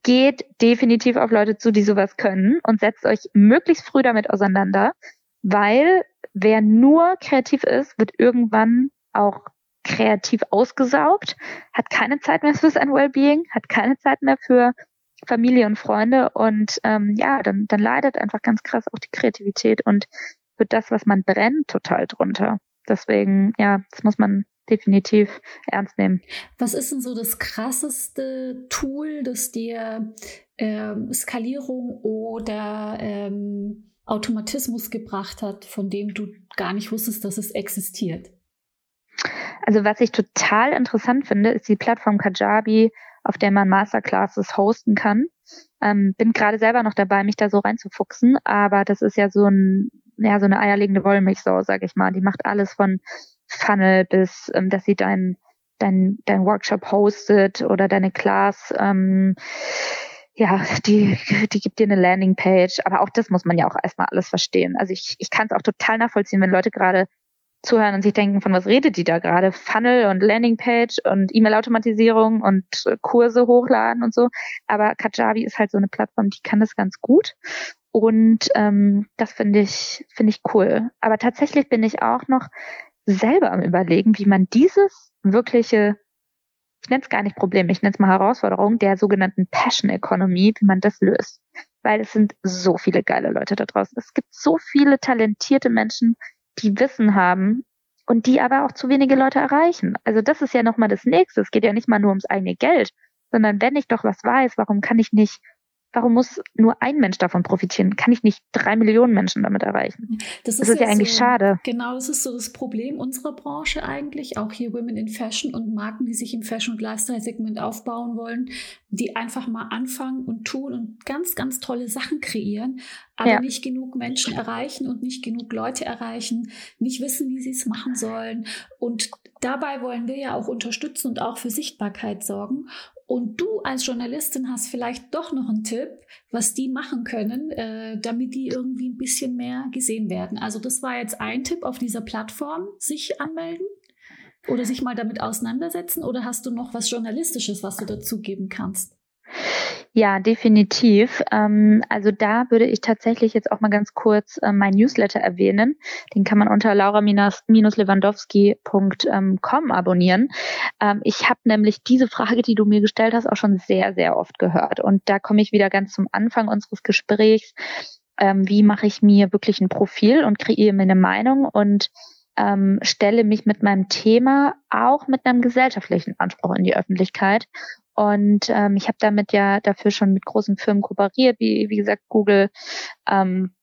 geht definitiv auf Leute zu, die sowas können und setzt euch möglichst früh damit auseinander, weil wer nur kreativ ist, wird irgendwann auch kreativ ausgesaugt, hat keine Zeit mehr für sein Wellbeing, hat keine Zeit mehr für Familie und Freunde und ähm, ja, dann, dann leidet einfach ganz krass auch die Kreativität und wird das, was man brennt, total drunter. Deswegen, ja, das muss man definitiv ernst nehmen. Was ist denn so das krasseste Tool, das dir ähm, Skalierung oder ähm, Automatismus gebracht hat, von dem du gar nicht wusstest, dass es existiert? Also was ich total interessant finde, ist die Plattform Kajabi, auf der man Masterclasses hosten kann. Ähm, bin gerade selber noch dabei, mich da so reinzufuchsen, aber das ist ja so ein, ja, so eine eierlegende Wollmilchsau, sag ich mal. Die macht alles von Funnel bis, ähm, dass sie dein, dein, dein Workshop hostet oder deine Class, ähm, ja, die, die gibt dir eine Landingpage, aber auch das muss man ja auch erstmal alles verstehen. Also ich, ich kann es auch total nachvollziehen, wenn Leute gerade zuhören und sich denken, von was redet die da gerade? Funnel und Landingpage und E-Mail-Automatisierung und Kurse hochladen und so. Aber Kajabi ist halt so eine Plattform, die kann das ganz gut. Und ähm, das finde ich, finde ich cool. Aber tatsächlich bin ich auch noch selber am überlegen, wie man dieses wirkliche, ich nenne es gar nicht Problem, ich nenne es mal Herausforderung der sogenannten Passion Economy, wie man das löst. Weil es sind so viele geile Leute da draußen. Es gibt so viele talentierte Menschen, die Wissen haben und die aber auch zu wenige Leute erreichen. Also das ist ja nochmal das nächste. Es geht ja nicht mal nur ums eigene Geld, sondern wenn ich doch was weiß, warum kann ich nicht warum muss nur ein Mensch davon profitieren? Kann ich nicht drei Millionen Menschen damit erreichen? Das ist, das ist ja, ja, eigentlich so, schade. Genau, das ist so das Problem unserer Branche eigentlich, auch hier Women in Fashion und Marken, die sich im Fashion- und Lifestyle-Segment aufbauen wollen, die einfach mal anfangen und tun und ganz, ganz tolle Sachen kreieren, aber ja. nicht genug Menschen erreichen und nicht genug Leute erreichen, nicht wissen, wie sie es machen sollen. Und dabei wollen wir ja auch unterstützen und auch für Sichtbarkeit sorgen. Und du als Journalistin hast vielleicht doch noch einen Tipp, was die machen können, äh, damit die irgendwie ein bisschen mehr gesehen werden. Also das war jetzt ein Tipp auf dieser Plattform, sich anmelden oder sich mal damit auseinandersetzen. Oder hast du noch was Journalistisches, was du dazugeben kannst? Ja, definitiv. Ähm, also da würde ich tatsächlich jetzt auch mal ganz kurz äh, mein Newsletter erwähnen. Den kann man unter laura-lewandowski.com abonnieren. Ähm, ich habe nämlich diese Frage, die du mir gestellt hast, auch schon sehr, sehr oft gehört. Und da komme ich wieder ganz zum Anfang unseres Gesprächs. Ähm, wie mache ich mir wirklich ein Profil und kreiere mir eine Meinung und ähm, stelle mich mit meinem Thema auch mit einem gesellschaftlichen Anspruch in die Öffentlichkeit und ähm, ich habe damit ja dafür schon mit großen Firmen kooperiert, wie, wie gesagt, Google, ähm,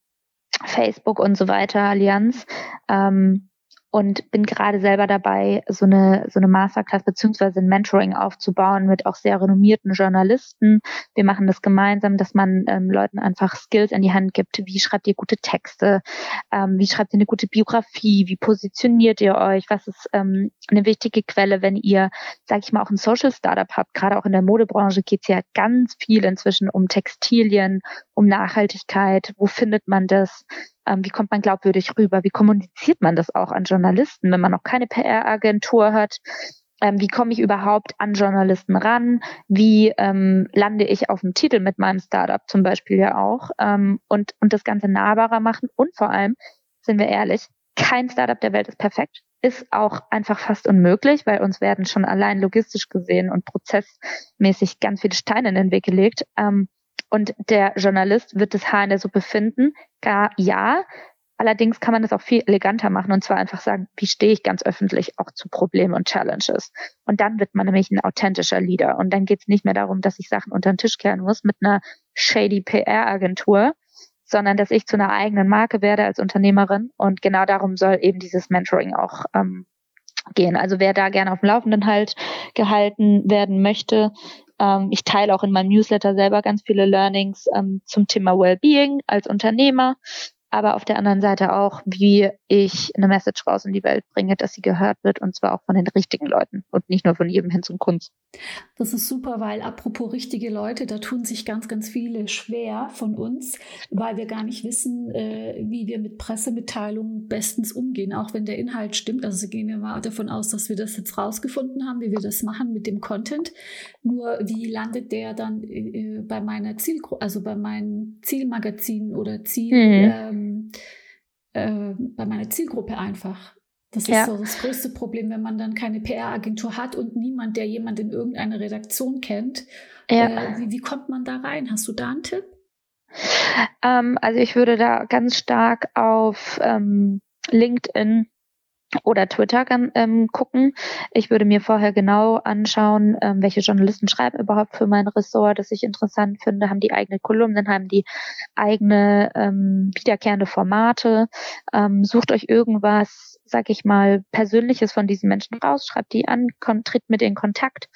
Facebook und so weiter, Allianz. Ähm, und bin gerade selber dabei, so eine, so eine Masterclass beziehungsweise ein Mentoring aufzubauen mit auch sehr renommierten Journalisten. Wir machen das gemeinsam, dass man ähm, Leuten einfach Skills in die Hand gibt. Wie schreibt ihr gute Texte? Ähm, wie schreibt ihr eine gute Biografie? Wie positioniert ihr euch? Was ist ähm, eine wichtige Quelle, wenn ihr, sage ich mal, auch ein Social Startup habt? Gerade auch in der Modebranche geht es ja ganz viel inzwischen um Textilien, um Nachhaltigkeit. Wo findet man das? Ähm, wie kommt man glaubwürdig rüber? Wie kommuniziert man das auch an Journalisten, wenn man noch keine PR-Agentur hat? Ähm, wie komme ich überhaupt an Journalisten ran? Wie ähm, lande ich auf dem Titel mit meinem Startup zum Beispiel ja auch? Ähm, und, und das Ganze nahbarer machen. Und vor allem, sind wir ehrlich, kein Startup der Welt ist perfekt. Ist auch einfach fast unmöglich, weil uns werden schon allein logistisch gesehen und prozessmäßig ganz viele Steine in den Weg gelegt. Ähm, und der Journalist wird das Haar in der Suppe finden. Gar ja. Allerdings kann man das auch viel eleganter machen und zwar einfach sagen, wie stehe ich ganz öffentlich auch zu Problemen und Challenges. Und dann wird man nämlich ein authentischer Leader. Und dann geht es nicht mehr darum, dass ich Sachen unter den Tisch kehren muss mit einer shady PR-Agentur, sondern dass ich zu einer eigenen Marke werde als Unternehmerin. Und genau darum soll eben dieses Mentoring auch ähm, gehen. Also wer da gerne auf dem Laufenden halt gehalten werden möchte, ähm, ich teile auch in meinem Newsletter selber ganz viele Learnings ähm, zum Thema Wellbeing als Unternehmer, aber auf der anderen Seite auch, wie ich eine Message raus in die Welt bringe, dass sie gehört wird und zwar auch von den richtigen Leuten und nicht nur von jedem hin zum Kunst. Das ist super, weil apropos richtige Leute, da tun sich ganz, ganz viele schwer von uns, weil wir gar nicht wissen, äh, wie wir mit Pressemitteilungen bestens umgehen, auch wenn der Inhalt stimmt. Also gehen wir mal davon aus, dass wir das jetzt rausgefunden haben, wie wir das machen mit dem Content. Nur wie landet der dann äh, bei meiner Zielgruppe, also bei meinen Zielmagazinen oder Ziel. Mhm. Ähm, äh, bei meiner Zielgruppe einfach. Das ist ja. so das größte Problem, wenn man dann keine PR-Agentur hat und niemand, der jemand in irgendeiner Redaktion kennt. Ja. Äh, wie, wie, kommt man da rein? Hast du da einen Tipp? Ähm, also ich würde da ganz stark auf ähm, LinkedIn oder Twitter ähm, gucken. Ich würde mir vorher genau anschauen, ähm, welche Journalisten schreiben überhaupt für mein Ressort, das ich interessant finde, haben die eigene Kolumnen, haben die eigene ähm, wiederkehrende Formate. Ähm, sucht euch irgendwas, sag ich mal, Persönliches von diesen Menschen raus, schreibt die an, tritt mit in Kontakt,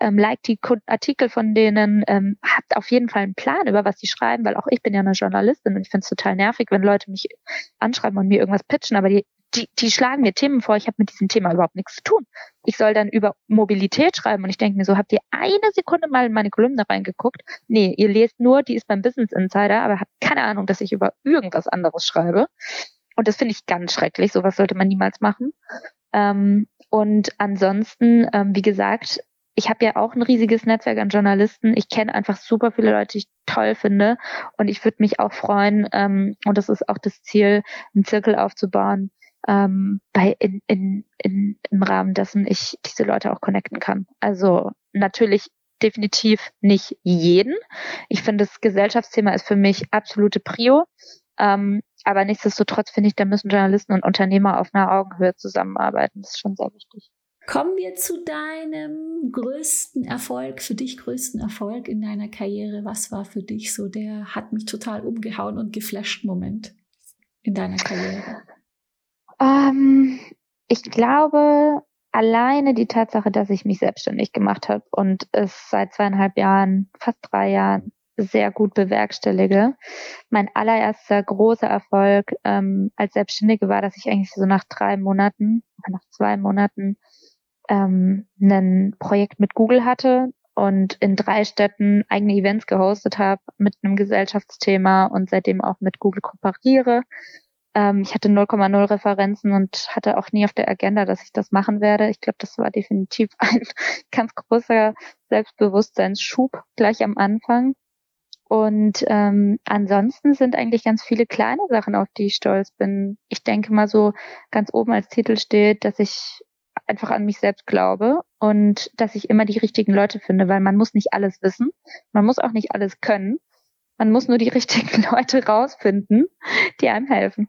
ähm, liked die Artikel von denen, ähm, habt auf jeden Fall einen Plan über was die schreiben, weil auch ich bin ja eine Journalistin und ich finde es total nervig, wenn Leute mich anschreiben und mir irgendwas pitchen, aber die die, die schlagen mir Themen vor, ich habe mit diesem Thema überhaupt nichts zu tun. Ich soll dann über Mobilität schreiben und ich denke mir so, habt ihr eine Sekunde mal in meine Kolumne reingeguckt? Nee, ihr lest nur, die ist beim Business Insider, aber habt keine Ahnung, dass ich über irgendwas anderes schreibe. Und das finde ich ganz schrecklich. Sowas sollte man niemals machen. Ähm, und ansonsten, ähm, wie gesagt, ich habe ja auch ein riesiges Netzwerk an Journalisten. Ich kenne einfach super viele Leute, die ich toll finde. Und ich würde mich auch freuen, ähm, und das ist auch das Ziel, einen Zirkel aufzubauen, ähm, bei in, in, in, im Rahmen dessen ich diese Leute auch connecten kann. Also natürlich definitiv nicht jeden. Ich finde, das Gesellschaftsthema ist für mich absolute Prio. Ähm, aber nichtsdestotrotz finde ich, da müssen Journalisten und Unternehmer auf einer Augenhöhe zusammenarbeiten. Das ist schon sehr wichtig. Kommen wir zu deinem größten Erfolg, für dich größten Erfolg in deiner Karriere. Was war für dich so der hat mich total umgehauen und geflasht Moment in deiner Karriere? Ich glaube, alleine die Tatsache, dass ich mich selbstständig gemacht habe und es seit zweieinhalb Jahren, fast drei Jahren sehr gut bewerkstellige. Mein allererster großer Erfolg ähm, als Selbstständige war, dass ich eigentlich so nach drei Monaten, nach zwei Monaten ähm, ein Projekt mit Google hatte und in drei Städten eigene Events gehostet habe mit einem Gesellschaftsthema und seitdem auch mit Google kooperiere. Ähm, ich hatte 0,0 Referenzen und hatte auch nie auf der Agenda, dass ich das machen werde. Ich glaube, das war definitiv [laughs] ein ganz großer Selbstbewusstseinsschub gleich am Anfang. Und ähm, ansonsten sind eigentlich ganz viele kleine Sachen, auf die ich stolz bin. Ich denke mal so ganz oben als Titel steht, dass ich einfach an mich selbst glaube und dass ich immer die richtigen Leute finde, weil man muss nicht alles wissen, man muss auch nicht alles können, man muss nur die [laughs] richtigen Leute rausfinden, die einem helfen.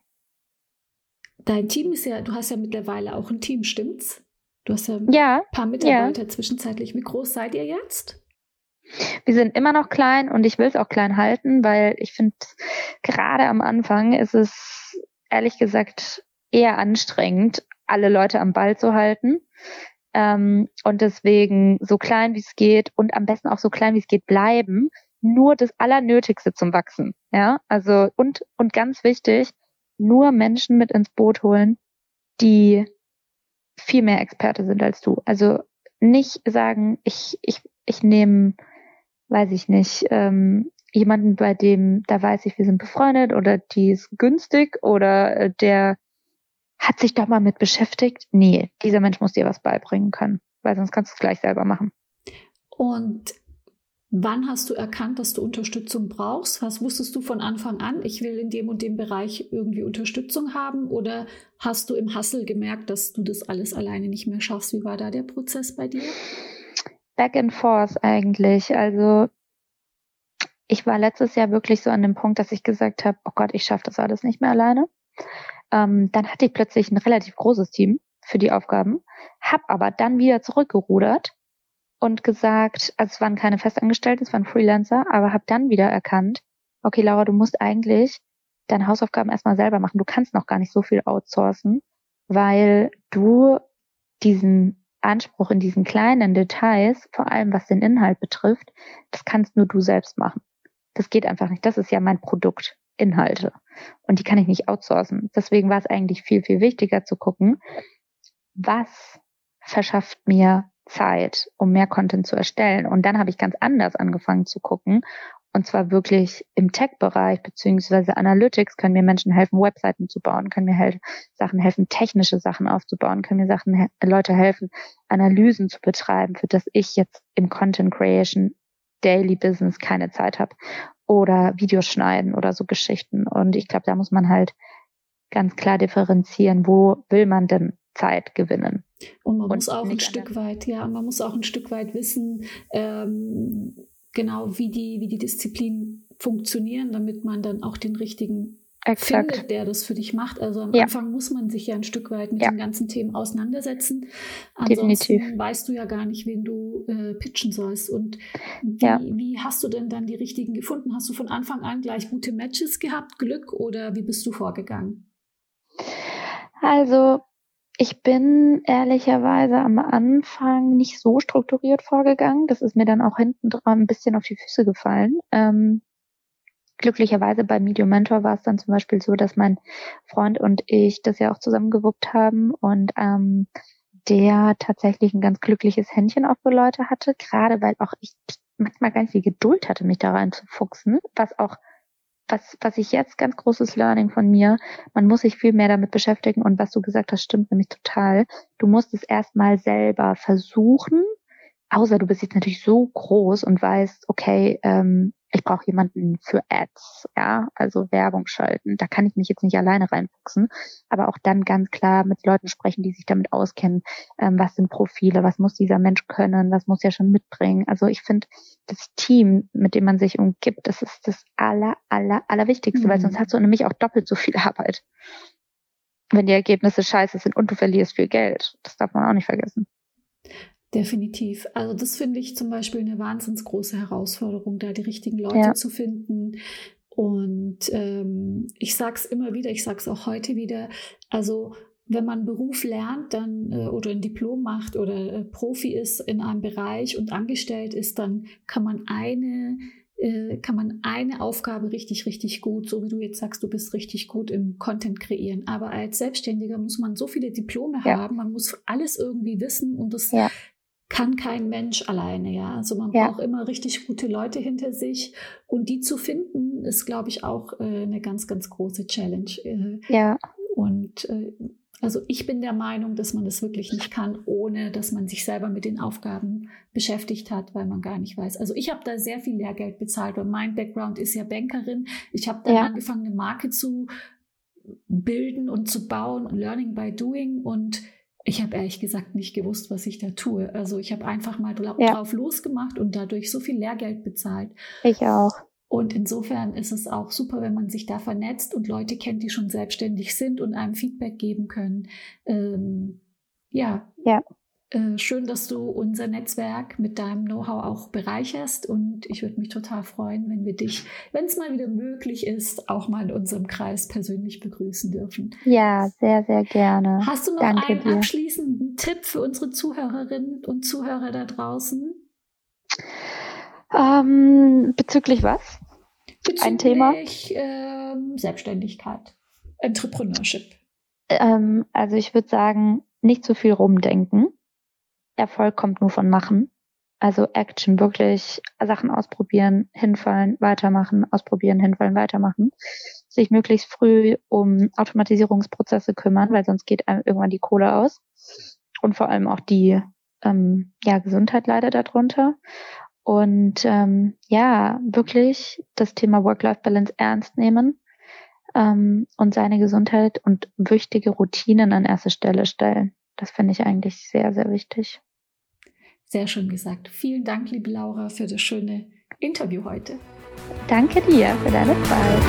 Dein Team ist ja, du hast ja mittlerweile auch ein Team, stimmt's? Du hast ja ein ja, paar Mitarbeiter ja. zwischenzeitlich. Wie groß seid ihr jetzt? Wir sind immer noch klein und ich will es auch klein halten, weil ich finde, gerade am Anfang ist es ehrlich gesagt eher anstrengend, alle Leute am Ball zu halten. Ähm, und deswegen so klein wie es geht und am besten auch so klein wie es geht bleiben, nur das Allernötigste zum Wachsen. Ja, also und, und ganz wichtig, nur Menschen mit ins Boot holen, die viel mehr Experte sind als du. Also nicht sagen, ich, ich, ich nehme, weiß ich nicht, ähm, jemanden, bei dem, da weiß ich, wir sind befreundet oder die ist günstig oder äh, der hat sich doch mal mit beschäftigt. Nee, dieser Mensch muss dir was beibringen können, weil sonst kannst du es gleich selber machen. Und wann hast du erkannt, dass du Unterstützung brauchst? Was wusstest du von Anfang an? Ich will in dem und dem Bereich irgendwie Unterstützung haben oder hast du im Hassel gemerkt, dass du das alles alleine nicht mehr schaffst? Wie war da der Prozess bei dir? Back and forth eigentlich. Also ich war letztes Jahr wirklich so an dem Punkt, dass ich gesagt habe, oh Gott, ich schaffe das alles nicht mehr alleine. Ähm, dann hatte ich plötzlich ein relativ großes Team für die Aufgaben, habe aber dann wieder zurückgerudert und gesagt, also es waren keine Festangestellten, es waren Freelancer, aber habe dann wieder erkannt, okay, Laura, du musst eigentlich deine Hausaufgaben erstmal selber machen. Du kannst noch gar nicht so viel outsourcen, weil du diesen Anspruch in diesen kleinen Details, vor allem was den Inhalt betrifft, das kannst nur du selbst machen. Das geht einfach nicht. Das ist ja mein Produkt. Inhalte. Und die kann ich nicht outsourcen. Deswegen war es eigentlich viel, viel wichtiger zu gucken, was verschafft mir Zeit, um mehr Content zu erstellen. Und dann habe ich ganz anders angefangen zu gucken. Und zwar wirklich im Tech-Bereich beziehungsweise Analytics können mir Menschen helfen, Webseiten zu bauen, können mir helfen, Sachen helfen, technische Sachen aufzubauen, können mir Sachen, Leute helfen, Analysen zu betreiben, für das ich jetzt im Content Creation Daily Business keine Zeit habe oder Videos schneiden oder so Geschichten. Und ich glaube, da muss man halt ganz klar differenzieren, wo will man denn Zeit gewinnen. Und man und muss auch ein Stück weit, ja, man muss auch ein Stück weit wissen, ähm, genau wie die, wie die Disziplinen funktionieren, damit man dann auch den richtigen Exakt. findet, der das für dich macht. Also am ja. Anfang muss man sich ja ein Stück weit mit ja. den ganzen Themen auseinandersetzen. Ansonsten Definitiv. weißt du ja gar nicht, wen du äh, pitchen sollst. Und wie, ja. wie hast du denn dann die richtigen gefunden? Hast du von Anfang an gleich gute Matches gehabt, Glück oder wie bist du vorgegangen? Also ich bin ehrlicherweise am Anfang nicht so strukturiert vorgegangen. Das ist mir dann auch hinten dran ein bisschen auf die Füße gefallen. Ähm, glücklicherweise bei Medium Mentor war es dann zum Beispiel so, dass mein Freund und ich das ja auch zusammengewuppt haben und ähm, der tatsächlich ein ganz glückliches Händchen auch für Leute hatte, gerade weil auch ich manchmal gar nicht die Geduld hatte, mich da reinzufuchsen, was auch was, was ich jetzt ganz großes Learning von mir, man muss sich viel mehr damit beschäftigen und was du gesagt hast, stimmt nämlich total. Du musst es erstmal selber versuchen, außer du bist jetzt natürlich so groß und weißt, okay, ähm, ich brauche jemanden für Ads, ja, also Werbung schalten. Da kann ich mich jetzt nicht alleine reinfuchsen, aber auch dann ganz klar mit Leuten sprechen, die sich damit auskennen. Ähm, was sind Profile? Was muss dieser Mensch können? Was muss er schon mitbringen? Also ich finde, das Team, mit dem man sich umgibt, das ist das aller, aller, allerwichtigste, mhm. weil sonst hast du nämlich auch doppelt so viel Arbeit. Wenn die Ergebnisse scheiße sind und du verlierst viel Geld. Das darf man auch nicht vergessen. Definitiv. Also das finde ich zum Beispiel eine wahnsinnig große Herausforderung, da die richtigen Leute ja. zu finden. Und ähm, ich sage es immer wieder, ich sage es auch heute wieder, also wenn man Beruf lernt dann äh, oder ein Diplom macht oder äh, Profi ist in einem Bereich und angestellt ist, dann kann man eine äh, kann man eine Aufgabe richtig, richtig gut, so wie du jetzt sagst, du bist richtig gut im Content kreieren. Aber als Selbstständiger muss man so viele Diplome ja. haben, man muss alles irgendwie wissen und das ja kann kein Mensch alleine, ja. Also man ja. braucht immer richtig gute Leute hinter sich und die zu finden ist, glaube ich, auch äh, eine ganz, ganz große Challenge. Äh, ja. Und äh, also ich bin der Meinung, dass man das wirklich nicht kann, ohne dass man sich selber mit den Aufgaben beschäftigt hat, weil man gar nicht weiß. Also ich habe da sehr viel Lehrgeld bezahlt, weil mein Background ist ja Bankerin. Ich habe dann ja. angefangen, eine Marke zu bilden und zu bauen, Learning by Doing und ich habe ehrlich gesagt nicht gewusst, was ich da tue. Also ich habe einfach mal dra ja. drauf losgemacht und dadurch so viel Lehrgeld bezahlt. Ich auch. Und insofern ist es auch super, wenn man sich da vernetzt und Leute kennt, die schon selbstständig sind und einem Feedback geben können. Ähm, ja. Ja. Äh, schön, dass du unser Netzwerk mit deinem Know-how auch bereicherst und ich würde mich total freuen, wenn wir dich, wenn es mal wieder möglich ist, auch mal in unserem Kreis persönlich begrüßen dürfen. Ja, sehr, sehr gerne. Hast du noch Danke einen dir. abschließenden Tipp für unsere Zuhörerinnen und Zuhörer da draußen? Ähm, bezüglich was? Bezüglich, Ein Thema? Ähm, Selbstständigkeit, Entrepreneurship. Ähm, also ich würde sagen, nicht zu viel rumdenken Erfolg kommt nur von Machen. Also Action, wirklich Sachen ausprobieren, hinfallen, weitermachen, ausprobieren, hinfallen, weitermachen. Sich möglichst früh um Automatisierungsprozesse kümmern, weil sonst geht einem irgendwann die Kohle aus. Und vor allem auch die ähm, ja, Gesundheit leider darunter. Und ähm, ja, wirklich das Thema Work-Life-Balance ernst nehmen ähm, und seine Gesundheit und wichtige Routinen an erste Stelle stellen. Das finde ich eigentlich sehr, sehr wichtig. Sehr schön gesagt. Vielen Dank, liebe Laura, für das schöne Interview heute. Danke dir für deine Zeit.